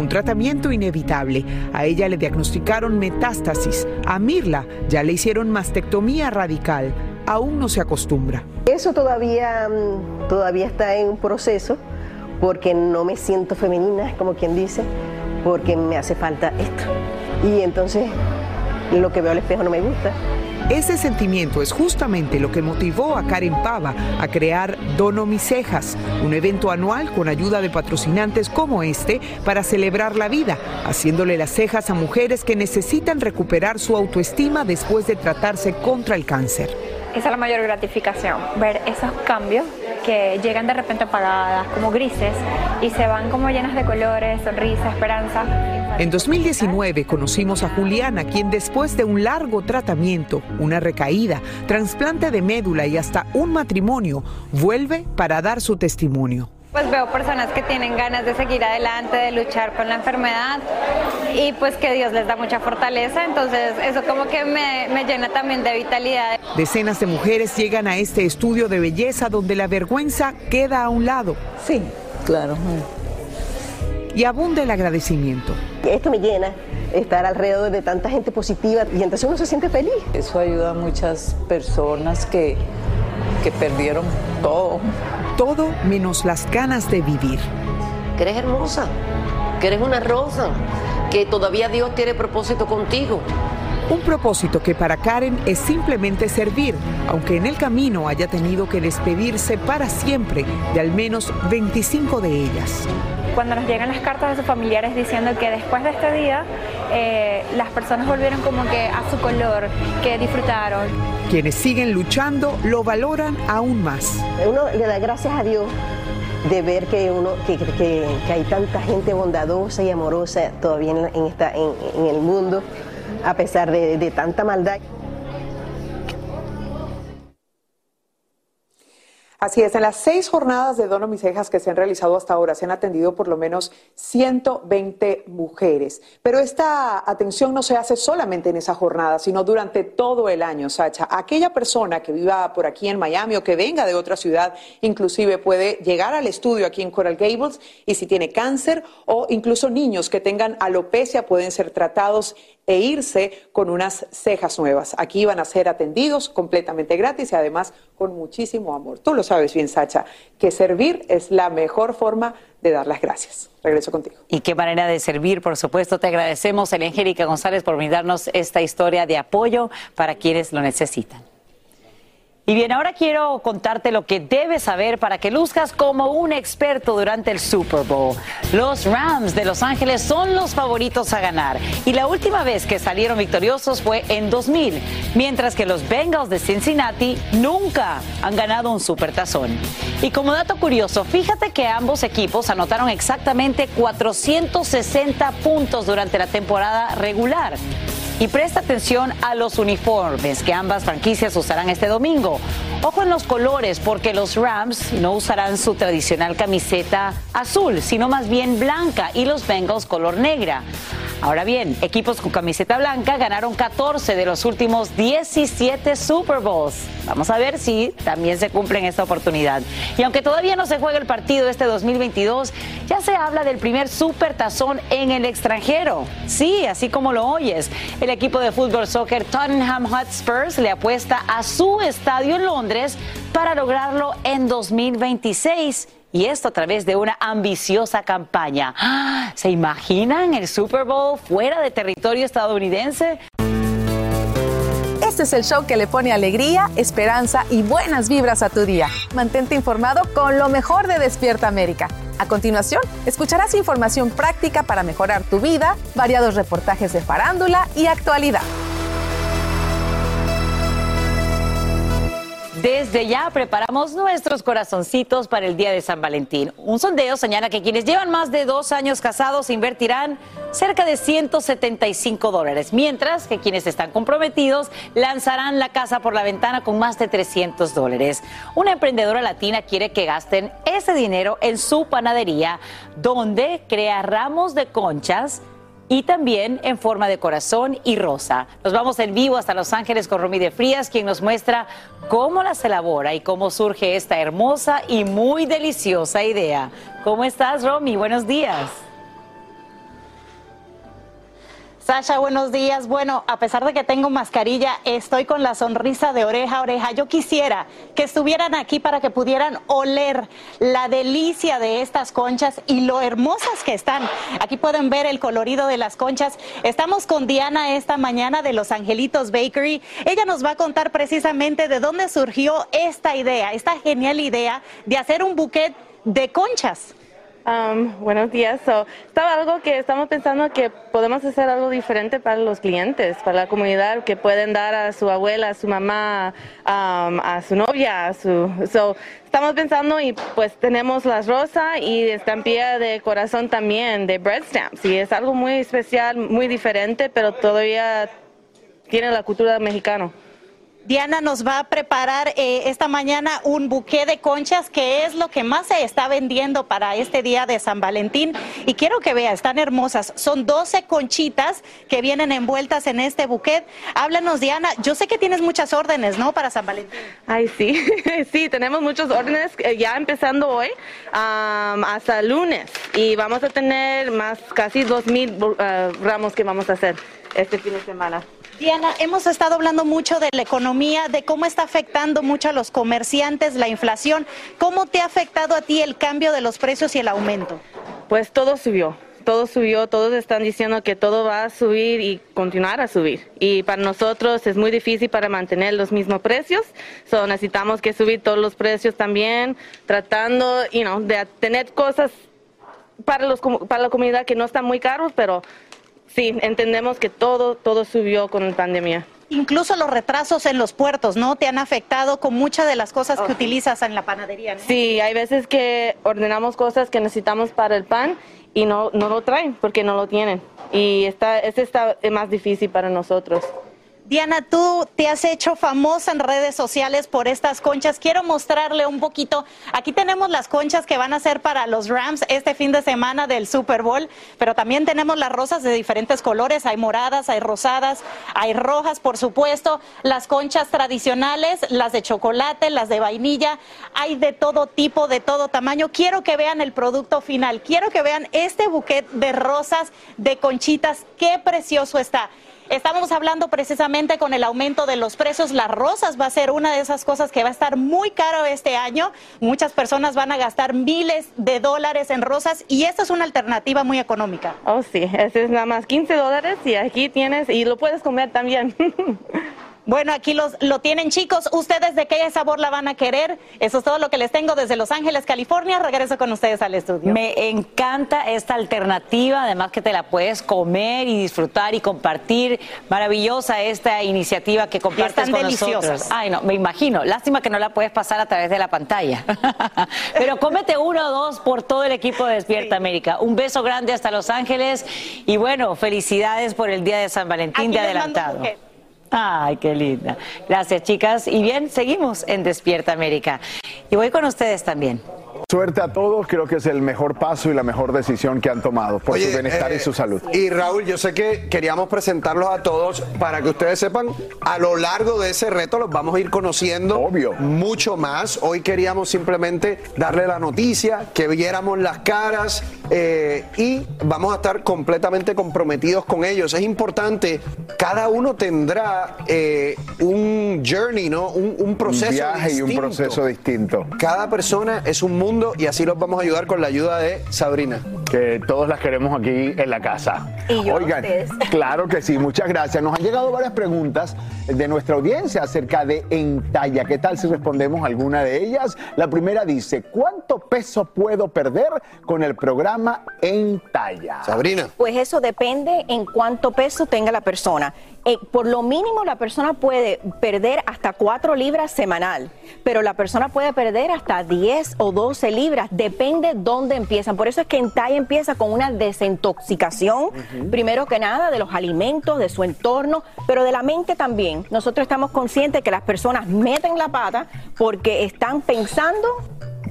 Un tratamiento inevitable. A ella le diagnosticaron metástasis. A Mirla ya le hicieron mastectomía radical. Aún no se acostumbra. Eso todavía, mm, todavía está en un proceso porque no me siento femenina, como quien dice, porque me hace falta esto. Y entonces lo que veo al espejo no me gusta. Ese sentimiento es justamente lo que motivó a Karen Pava a crear Dono Mis Cejas, un evento anual con ayuda de patrocinantes como este para celebrar la vida, haciéndole las cejas a mujeres que necesitan recuperar su autoestima después de tratarse contra el cáncer. Esa es la mayor gratificación, ver esos cambios que llegan de repente apagadas, como grises, y se van como llenas de colores, sonrisa, esperanza. En 2019 conocimos a Juliana, quien después de un largo tratamiento, una recaída, trasplante de médula y hasta un matrimonio, vuelve para dar su testimonio. Pues veo personas que tienen ganas de seguir adelante, de luchar con la enfermedad y pues que Dios les da mucha fortaleza, entonces eso como que me, me llena también de vitalidad. Decenas de mujeres llegan a este estudio de belleza donde la vergüenza queda a un lado. Sí, claro. y abunda el agradecimiento. Esto me llena estar alrededor de tanta gente positiva y entonces uno se siente feliz. Eso ayuda a muchas personas que, que perdieron todo. Todo menos las ganas de vivir. Que eres hermosa, que eres una rosa, que todavía Dios tiene propósito contigo. Un propósito que para Karen es simplemente servir, aunque en el camino haya tenido que despedirse para siempre de al menos 25 de ellas. Cuando nos llegan las cartas de sus familiares diciendo que después de este día eh, las personas volvieron como que a su color, que disfrutaron. Quienes siguen luchando lo valoran aún más. Uno le da gracias a Dios de ver que uno que, que- hay tanta gente bondadosa y amorosa todavía en, en esta, en, en el mundo, a pesar de, de tanta maldad. Así es, en las seis jornadas de Dono Mis Cejas que se han realizado hasta ahora se han atendido por lo menos 120 mujeres. Pero esta atención no se hace solamente en esa jornada, sino durante todo el año, Sacha. Aquella persona que viva por aquí en Miami o que venga de otra ciudad, inclusive puede llegar al estudio aquí en Coral Gables y si tiene cáncer o incluso niños que tengan alopecia pueden ser tratados e irse con unas cejas nuevas. Aquí van a ser atendidos completamente gratis y además con muchísimo amor. Tú lo sabes bien, Sacha, que servir es la mejor forma de dar las gracias. Regreso contigo. Y qué manera de servir, por supuesto. Te agradecemos, Angélica González, por brindarnos esta historia de apoyo para quienes lo necesitan. Y bien, ahora quiero contarte lo que debes saber para que luzcas como un experto durante el Super Bowl. Los Rams de Los Ángeles son los favoritos a ganar y la última vez que salieron victoriosos fue en 2000, mientras que los Bengals de Cincinnati nunca han ganado un supertazón. Y como dato curioso, fíjate que ambos equipos anotaron exactamente 460 puntos durante la temporada regular. Y presta atención a los uniformes que ambas franquicias usarán este domingo. Ojo en los colores porque los Rams no usarán su tradicional camiseta azul, sino más bien blanca y los Bengals color negra. Ahora bien, equipos con camiseta blanca ganaron 14 de los últimos 17 Super Bowls. Vamos a ver si también se cumple en esta oportunidad. Y aunque todavía no se juega el partido este 2022, ya se habla del primer super tazón en el extranjero. Sí, así como lo oyes. El equipo de fútbol soccer Tottenham Hotspurs le apuesta a su estadio en Londres para lograrlo en 2026. Y esto a través de una ambiciosa campaña. ¡Ah! ¿Se imaginan el Super Bowl fuera de territorio estadounidense? Este es el show que le pone alegría, esperanza y buenas vibras a tu día. Mantente informado con lo mejor de Despierta América. A continuación, escucharás información práctica para mejorar tu vida, variados reportajes de farándula y actualidad. Desde ya preparamos nuestros corazoncitos para el día de San Valentín. Un sondeo señala que quienes llevan más de dos años casados invertirán cerca de 175 dólares, mientras que quienes están comprometidos lanzarán la casa por la ventana con más de 300 dólares. Una emprendedora latina quiere que gasten ese dinero en su panadería, donde crea ramos de conchas y también en forma de corazón y rosa. Nos vamos en vivo hasta Los Ángeles con Romy de Frías, quien nos muestra cómo las elabora y cómo surge esta hermosa y muy deliciosa idea. ¿Cómo estás, Romy? Buenos días. Sasha, buenos días. Bueno, a pesar de que tengo mascarilla, estoy con la sonrisa de oreja a oreja. Yo quisiera que estuvieran aquí para que pudieran oler la delicia de estas conchas y lo hermosas que están. Aquí pueden ver el colorido de las conchas. Estamos con Diana esta mañana de Los Angelitos Bakery. Ella nos va a contar precisamente de dónde surgió esta idea, esta genial idea de hacer un buquet de conchas. Um, buenos días. So, estaba algo que estamos pensando que podemos hacer algo diferente para los clientes, para la comunidad, que pueden dar a su abuela, a su mamá, um, a su novia, a su. So, estamos pensando y pues tenemos las rosas y estampilla de corazón también, de bread stamps. Y es algo muy especial, muy diferente, pero todavía tiene la cultura mexicana. Diana nos va a preparar eh, esta mañana un buqué de conchas, que es lo que más se está vendiendo para este día de San Valentín. Y quiero que vea, están hermosas. Son 12 conchitas que vienen envueltas en este buquet. Háblanos, Diana. Yo sé que tienes muchas órdenes, ¿no? Para San Valentín. Ay, sí, [laughs] sí, tenemos muchas órdenes eh, ya empezando hoy am, hasta lunes. Y vamos a tener más, casi 2.000 uh, ramos que vamos a hacer este fin de semana. Diana, hemos estado hablando mucho de la economía, de cómo está afectando mucho a los comerciantes la inflación. ¿Cómo te ha afectado a ti el cambio de los precios y el aumento? Pues todo subió, todo subió, todos están diciendo que todo va a subir y continuar a subir. Y para nosotros es muy difícil para mantener los mismos precios, so necesitamos que subir todos los precios también, tratando you know, de tener cosas para, los, para la comunidad que no están muy caros, pero sí, entendemos que todo, todo subió con la pandemia. Incluso los retrasos en los puertos, ¿no? Te han afectado con muchas de las cosas Oh, que utilizas en la panadería, ¿no? Sí, hay veces que ordenamos cosas que necesitamos para el pan y no, no lo traen porque no lo tienen. Y está, ese está más difícil para nosotros. Diana, tú te has hecho famosa en redes sociales por estas conchas. Quiero mostrarle un poquito. Aquí tenemos las conchas que van a ser para los Rams este fin de semana del Super Bowl, pero también tenemos las rosas de diferentes colores. Hay moradas, hay rosadas, hay rojas, por supuesto. Las conchas tradicionales, las de chocolate, las de vainilla. Hay de todo tipo, de todo tamaño. Quiero que vean el producto final. Quiero que vean este buquet de rosas, de conchitas. Qué precioso está. Estábamos hablando precisamente con el aumento de los precios. Las rosas va a ser una de esas cosas que va a estar muy caro este año. Muchas personas van a gastar miles de dólares en rosas y esta es una alternativa muy económica. Oh, sí, ese es nada más 15 dólares y aquí tienes, y lo puedes comer también. [laughs] Bueno, aquí los, lo tienen chicos. ¿Ustedes de qué sabor la van a querer? Eso es todo lo que les tengo desde Los Ángeles, California. Regreso con ustedes al estudio. Me encanta esta alternativa, además que te la puedes comer y disfrutar y compartir. Maravillosa esta iniciativa que compartes están con deliciosas. nosotros. Ay, no, me imagino. Lástima que no la puedes pasar a través de la pantalla. [laughs] Pero cómete uno o dos por todo el equipo de Despierta América. Un beso grande hasta Los Ángeles y bueno, felicidades por el Día de San Valentín Aquí de adelantado. Ay, qué linda. Gracias, chicas. Y bien, seguimos en Despierta América. Y voy con ustedes también. Suerte a todos, creo que es el mejor paso y la mejor decisión que han tomado por su bienestar eh, y su salud. Y Raúl, yo sé que queríamos presentarlos a todos para que ustedes sepan, a lo largo de ese reto los vamos a ir conociendo mucho más. Hoy queríamos simplemente darle la noticia, que viéramos las caras eh, y vamos a estar completamente comprometidos con ellos. Es importante, cada uno tendrá eh, un journey, ¿no? Un, un proceso un viaje y un proceso distinto. Cada persona es un mundo y así los vamos a ayudar con la ayuda de Sabrina. Que todos las queremos aquí en la casa. Y yo a Oigan, ustedes. [laughs] claro que sí, muchas gracias. Nos han llegado varias preguntas de nuestra audiencia acerca de Entalla. ¿Qué tal si respondemos alguna de ellas? La primera dice, ¿cuánto peso puedo perder con el programa Entalla? Sabrina. Pues eso depende en cuánto peso tenga la persona. Eh, por lo mínimo la persona puede perder hasta 4 libras semanal, pero la persona puede perder hasta 10 o 12 libras, depende dónde empiezan. Por eso es que en talla empieza con una desintoxicación, primero que nada, de los alimentos, de su entorno, pero de la mente también. Nosotros estamos conscientes que las personas meten la pata porque están pensando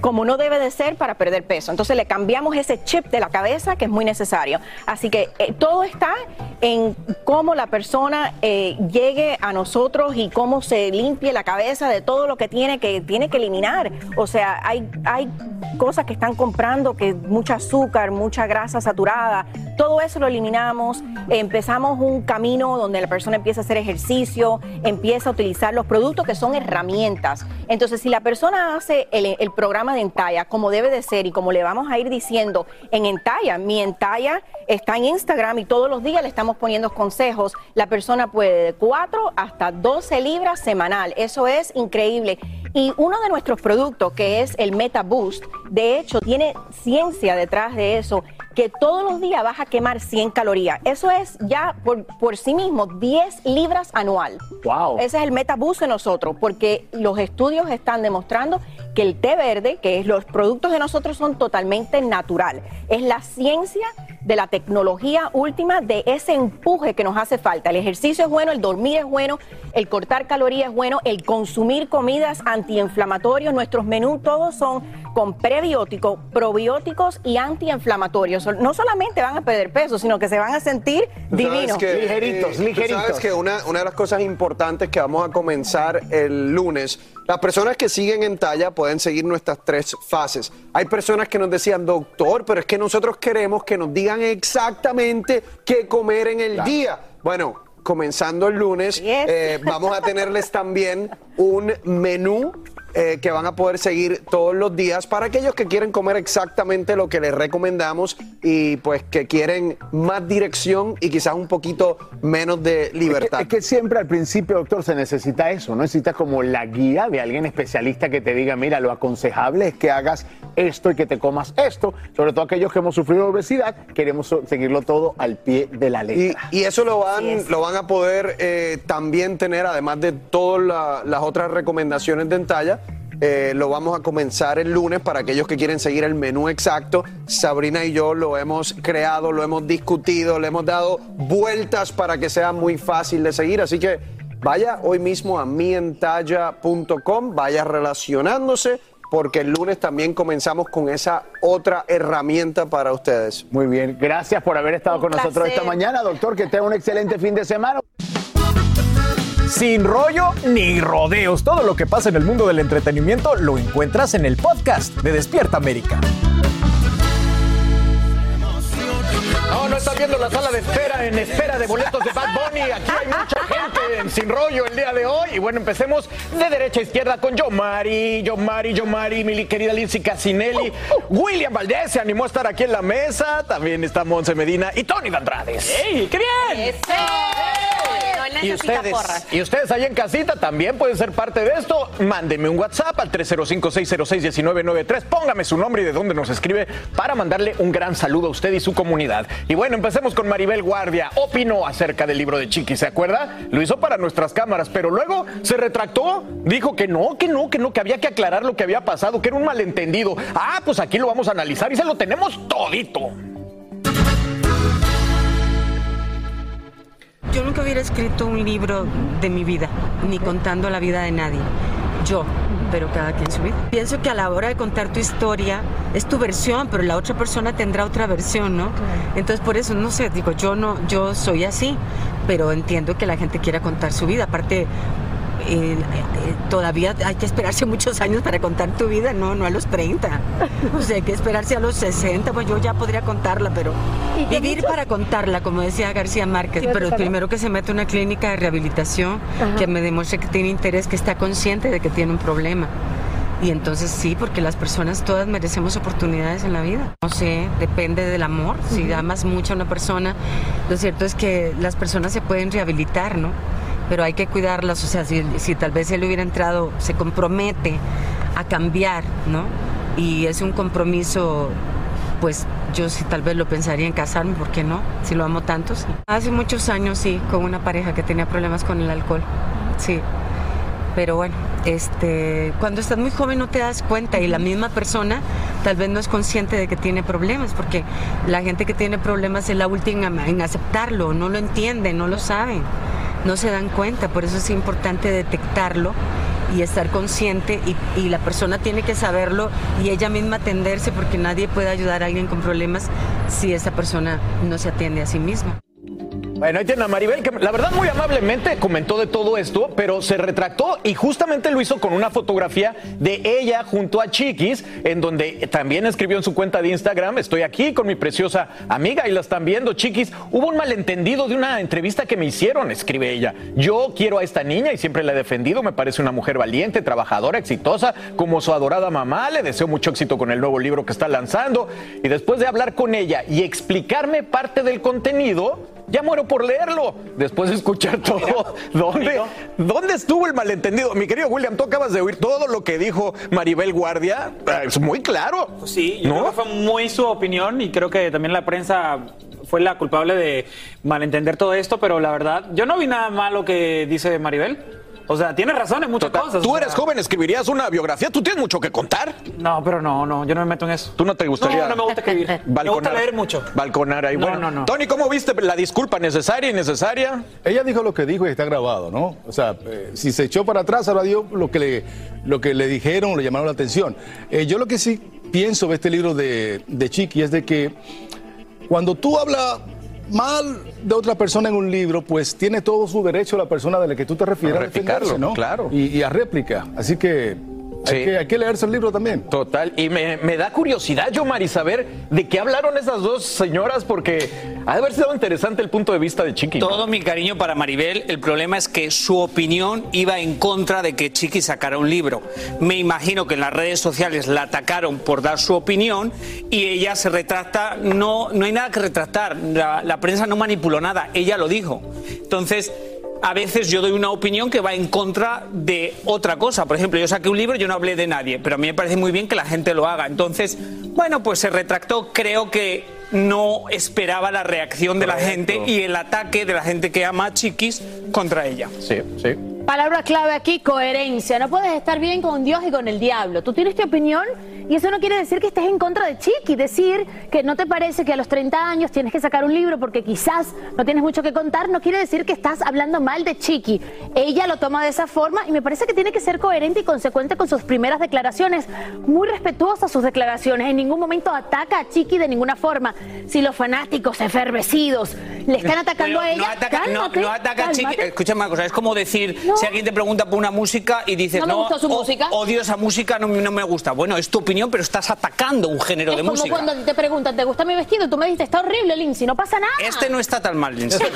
como no debe de ser para perder peso. Entonces le cambiamos ese chip de la cabeza que es muy necesario. Así que eh, todo está en cómo la persona eh, llegue a nosotros y cómo se limpie la cabeza de todo lo que tiene que tiene que eliminar. O sea, hay hay cosas que están comprando que mucha azúcar, mucha grasa saturada, todo eso lo eliminamos. Empezamos un camino donde la persona empieza a hacer ejercicio, empieza a utilizar los productos que son herramientas. Entonces, si la persona hace el, el programa de Entalla como debe de ser y como le vamos a ir diciendo en Entalla, mi Entalla está en Instagram y todos los días le estamos poniendo consejos, la persona puede de 4 hasta 12 libras semanal. Eso es increíble. Y uno de nuestros productos, que es el Meta Boost, de hecho tiene ciencia detrás de eso, que todos los días vas a quemar 100 calorías. Eso es ya por, por sí mismo 10 libras anual. Wow. Ese es el metabús de nosotros, porque los estudios están demostrando que el té verde, que es los productos de nosotros son totalmente natural. Es la ciencia de la tecnología última de ese empuje que nos hace falta. El ejercicio es bueno, el dormir es bueno, el cortar calorías es bueno, el consumir comidas antiinflamatorios, nuestros menús todos son con prebióticos, probióticos y antiinflamatorios. No solamente van a perder peso, sino que se van a sentir divinos. que, eh, tú sabes que una, una de las cosas importantes que vamos a comenzar el lunes, las personas que siguen en talla pueden seguir nuestras tres fases. Hay personas que nos decían, doctor, pero es que nosotros queremos que nos digan exactamente qué comer en el día. Bueno, comenzando el lunes, eh, vamos a tenerles también un menú eh, que van a poder seguir todos los días para aquellos que quieren comer exactamente lo que les recomendamos y pues que quieren más dirección y quizás un poquito menos de libertad. Es que, es que siempre al principio, doctor, se necesita eso, ¿no? Necesitas como la guía de alguien especialista que te diga, mira, lo aconsejable es que hagas esto y que te comas esto. Sobre todo aquellos que hemos sufrido obesidad, queremos seguirlo todo al pie de la letra. y eso lo van, lo van a poder eh, también tener, además de todas la- las otras recomendaciones de Entalla. Eh, lo vamos a comenzar el lunes para aquellos que quieren seguir el menú exacto. Sabrina y yo lo hemos creado, lo hemos discutido, le hemos dado vueltas para que sea muy fácil de seguir. Así que vaya hoy mismo a mientalla.com, vaya relacionándose, porque el lunes también comenzamos con esa otra herramienta para ustedes. Muy bien, gracias por haber estado con nosotros esta mañana, doctor. Que tenga un excelente fin de semana. Sin rollo ni rodeos. Todo lo que pasa en el mundo del entretenimiento lo encuentras en el podcast de Despierta América. No, no estás viendo la sala de espera en espera de boletos de Bad Bunny. Aquí hay mucha gente en Sin Rollo el día de hoy. Y bueno, empecemos de derecha a izquierda con Yomari, Yomari, Yomari, mi querida Lindsay Casinelli. William Valdés se animó a estar aquí en la mesa. También está Monse Medina y Tony Andrades. ¡Ey, qué bien! Y ustedes, y ustedes ahí en casita también pueden ser parte de esto. Mándeme un WhatsApp al 305-606-1993. Póngame su nombre y de dónde nos escribe para mandarle un gran saludo a usted y su comunidad. Y bueno, empecemos con Maribel Guardia. Opinó acerca del libro de Chiqui, ¿se acuerda? Lo hizo para nuestras cámaras, pero luego se retractó. Dijo que no, que no, que no, que había que aclarar lo que había pasado, que era un malentendido. Ah, pues aquí lo vamos a analizar y se lo tenemos todito. Yo nunca hubiera escrito un libro de mi vida, ni contando la vida de nadie. Yo, pero cada quien su vida. Pienso que a la hora de contar tu historia es tu versión, pero la otra persona tendrá otra versión, ¿no? Entonces por eso, no sé, digo, yo no, yo soy así, pero entiendo que la gente quiera contar su vida. Aparte, eh, todavía hay que esperarse muchos años para contar tu vida, no, no a los 30. O sea, hay que esperarse a los 60, pues yo ya podría contarla, pero vivir para contarla, como decía García Márquez, Sí, pero primero que se mete a una clínica de rehabilitación, Ajá. que me demuestre que tiene interés, que está consciente de que tiene un problema. Y entonces sí, porque las personas todas merecemos oportunidades en la vida. No sé, depende del amor. Si amas mucho a una persona, lo cierto es que las personas se pueden rehabilitar, ¿no? Pero hay que cuidarlas. O sea, si, si tal vez él hubiera entrado, se compromete a cambiar, ¿no? Y es un compromiso, pues yo sí tal vez lo pensaría en casarme, ¿por qué no? Si lo amo tanto, sí. Hace muchos años, sí, con una pareja que tenía problemas con el alcohol. Sí. Pero bueno, este, cuando estás muy joven no te das cuenta y la misma persona tal vez no es consciente de que tiene problemas, porque la gente que tiene problemas es la última en aceptarlo, no lo entiende, no lo saben, no se dan cuenta, por eso es importante detectarlo y estar consciente y, y la persona tiene que saberlo y ella misma atenderse porque nadie puede ayudar a alguien con problemas si esa persona no se atiende a sí misma. Bueno, ahí tiene a Maribel, que la verdad muy amablemente comentó de todo esto, pero se retractó y justamente lo hizo con una fotografía de ella junto a Chiquis, en donde también escribió en su cuenta de Instagram, estoy aquí con mi preciosa amiga y la están viendo, Chiquis. Hubo un malentendido de una entrevista que me hicieron, escribe ella. Yo quiero a esta niña y siempre la he defendido, me parece una mujer valiente, trabajadora, exitosa, como su adorada mamá, le deseo mucho éxito con el nuevo libro que está lanzando. Y después de hablar con ella y explicarme parte del contenido, ya muero por leerlo. Después de escuchar [laughs] todo, ¿dónde, ¿dónde estuvo el malentendido? Mi querido William, tú acabas de oír todo lo que dijo Maribel Guardia. Ah, Es muy claro. Sí, yo creo que fue muy su opinión y creo que también la prensa fue la culpable de malentender todo esto, pero la verdad, yo no vi nada malo que dice Maribel. O sea, tiene razón en muchas cosas. Tú o eres sea. joven, escribirías una biografía. Tú tienes mucho que contar. No, pero no, no, yo no me meto en eso. ¿Tú no te gustaría? No, no me gusta escribir. [laughs] Me gusta balconar? leer mucho. Balconar ahí. No, bueno, no, no. Tony, ¿cómo viste la disculpa necesaria y necesaria? Ella dijo lo que dijo y está grabado, ¿no? O sea, eh, si se echó para atrás, ahora dio lo que le, lo que le dijeron, le llamaron la atención. Eh, yo lo que sí pienso de este libro de, de Chiqui es de que cuando tú hablas mal de otra persona en un libro, pues tiene todo su derecho la persona de la que tú te refieres A a, defenderse, ¿no? claro. Y, y a réplica. Así que hay, que hay que leerse el libro también. Total, y me, me da curiosidad, yo, Mari, saber de qué hablaron esas dos señoras, porque ha de haber sido interesante el punto de vista de Chiqui. ¿no? Todo mi cariño para Maribel. El problema es que su opinión iba en contra de que Chiqui sacara un libro. Me imagino que en las redes sociales la atacaron por dar su opinión y ella se retracta. No, no hay nada que retractar. La, la prensa no manipuló nada. Ella lo dijo. Entonces. A veces yo doy una opinión que va en contra de otra cosa. Por ejemplo, yo saqué un libro y yo no hablé de nadie, pero a mí me parece muy bien que la gente lo haga. Entonces, bueno, pues se retractó. Creo que no esperaba la reacción de la gente y el ataque de la gente que ama a Chiquis contra ella. Sí, sí. Palabra clave aquí, coherencia. No puedes estar bien con Dios y con el diablo. Tú tienes tu opinión y eso no quiere decir que estés en contra de Chiqui. Decir que no te parece que a los 30 años tienes que sacar un libro porque quizás no tienes mucho que contar, no quiere decir que estás hablando mal de Chiqui. Ella lo toma de esa forma y me parece que tiene que ser coherente y consecuente con sus primeras declaraciones. Muy respetuosa sus declaraciones. En ningún momento ataca a Chiqui de ninguna forma. Si los fanáticos efervecidos le están atacando Pero a ella, no ataca, no, cálmate, no ataca a Chiqui. Escúchame una cosa, es como decir, No. si alguien te pregunta por una música y dices, No me gustó su música". odio esa música, no, no me gusta. Bueno, es tu opinión, pero estás atacando un género Es de como música. cuando a ti te preguntan, ¿te gusta mi vestido? Y tú me dijiste, está horrible, Lindsay, no pasa nada. Este no está tan mal, Lindsay.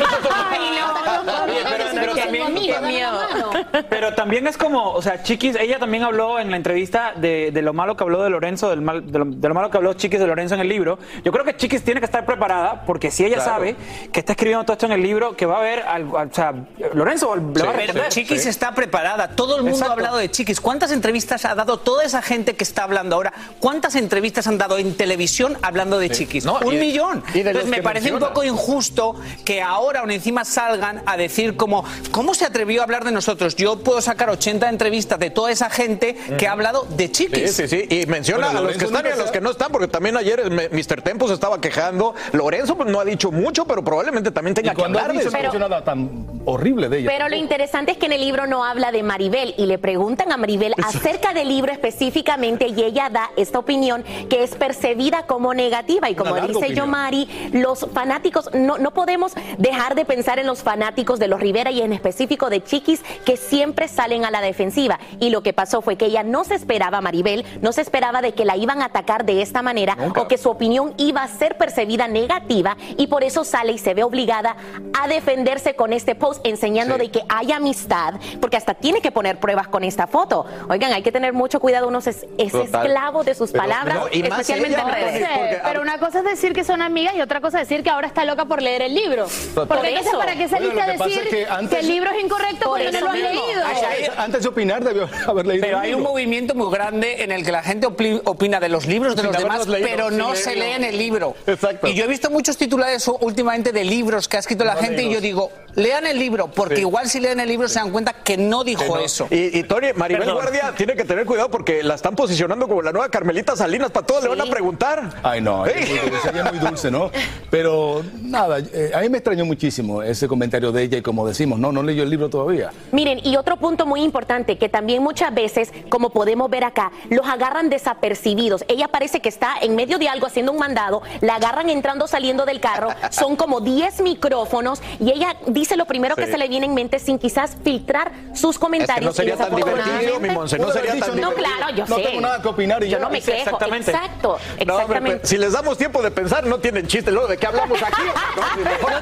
Pero- también- es como, o sea, Chiquis, ella también habló en la entrevista de, de lo malo que habló de Lorenzo, del mal- de, lo, de lo malo que habló Chiquis de Lorenzo en el libro. Yo creo que Chiquis tiene que estar preparada, porque si ella Claro. sabe que está escribiendo todo esto en el libro, que va a haber, algo, o sea, Lorenzo le va a responder. Chiquis está preparada. Todo el mundo Exacto. ha hablado de Chiquis. ¿Cuántas entrevistas ha dado toda esa gente que está hablando ahora? ¿Cuántas entrevistas han dado en televisión hablando de Chiquis? No, un y millón. y Entonces me parece un menciona. poco injusto que ahora aún encima salgan a decir como, ¿cómo se atrevió a hablar de nosotros? Yo puedo sacar 80 entrevistas de toda esa gente que ha hablado de Chiquis. Sí, sí, sí. Y menciona Bueno, a los que Lorenzo están y a los que no están, porque también ayer eh, Mr. Tempo se estaba quejando. Lorenzo pues, no ha dicho mucho, pero probablemente también tenga Y que hablar ha de dicho eso. no ha dicho nada tan horrible de ella. Pero lo interesante es que en el libro no habla de Maribel y le preguntan a Maribel acerca del libro específicamente y ella da esta opinión que es percibida como negativa y como dice opinión. Yomari, los fanáticos, no, no podemos dejar de pensar en los fanáticos de los Rivera y en específico de Chiquis que siempre salen a la defensiva y lo que pasó fue que ella no se esperaba Maribel, no se esperaba de que la iban a atacar de esta manera o que su opinión iba a ser percibida negativa y por eso sale y se ve obligada a defenderse con este post enseñando de que hay amistad, porque hasta tiene que poner pruebas con esta foto. Oigan, hay que tener mucho cuidado, uno es, es Total. Esclavo de sus Pero, palabras, no, y especialmente en redes. Porque- pero una cosa es decir que son amigas y otra cosa es decir que ahora está loca por leer el libro. Por Porque entonces, eso. ¿para qué saliste a que decir es que antes- el libro es incorrecto Por porque no lo has leído? Ay, Antes de opinar debió haber leído Pero el hay libro. un movimiento muy grande en el que la gente opina de los libros de Sin los demás, leído, pero no se lee en el libro. Exacto. Y yo he visto muchos titulares últimamente de libros que ha escrito la No gente y yo digo, lean el libro, porque Sí. igual si leen el libro se dan cuenta que no dijo Que no. eso. Y, y Tony, Maribel Perdón. Guardia tiene que tener cuidado porque la están posicionando como la nueva Carmelita Salinas. Para todos le van a preguntar. Ay, no, ella es muy dulce, ¿no? Pero nada, eh, a mí me extrañó muchísimo ese comentario de ella y como decimos, no, no leyó el libro todavía. Miren, y otro punto muy importante que también muchas veces, como podemos ver acá, los agarran desapercibidos. Ella parece que está en medio de algo haciendo un mandado, la agarran entrando, saliendo del carro, son como 10 micrófonos y ella dice lo primero que Sí. se le viene en mente sin quizás filtrar sus comentarios. sería tan divertido, mi Monse, no sería tan dicho, No, divertido. claro, yo No sé. tengo nada que opinar y yo ya. no me quejo. Exactamente. Exacto, No, hombre, exactamente. pero si les damos tiempo de pensar, no tienen chiste. Luego, ¿de qué hablamos aquí? [laughs] No, si mejor-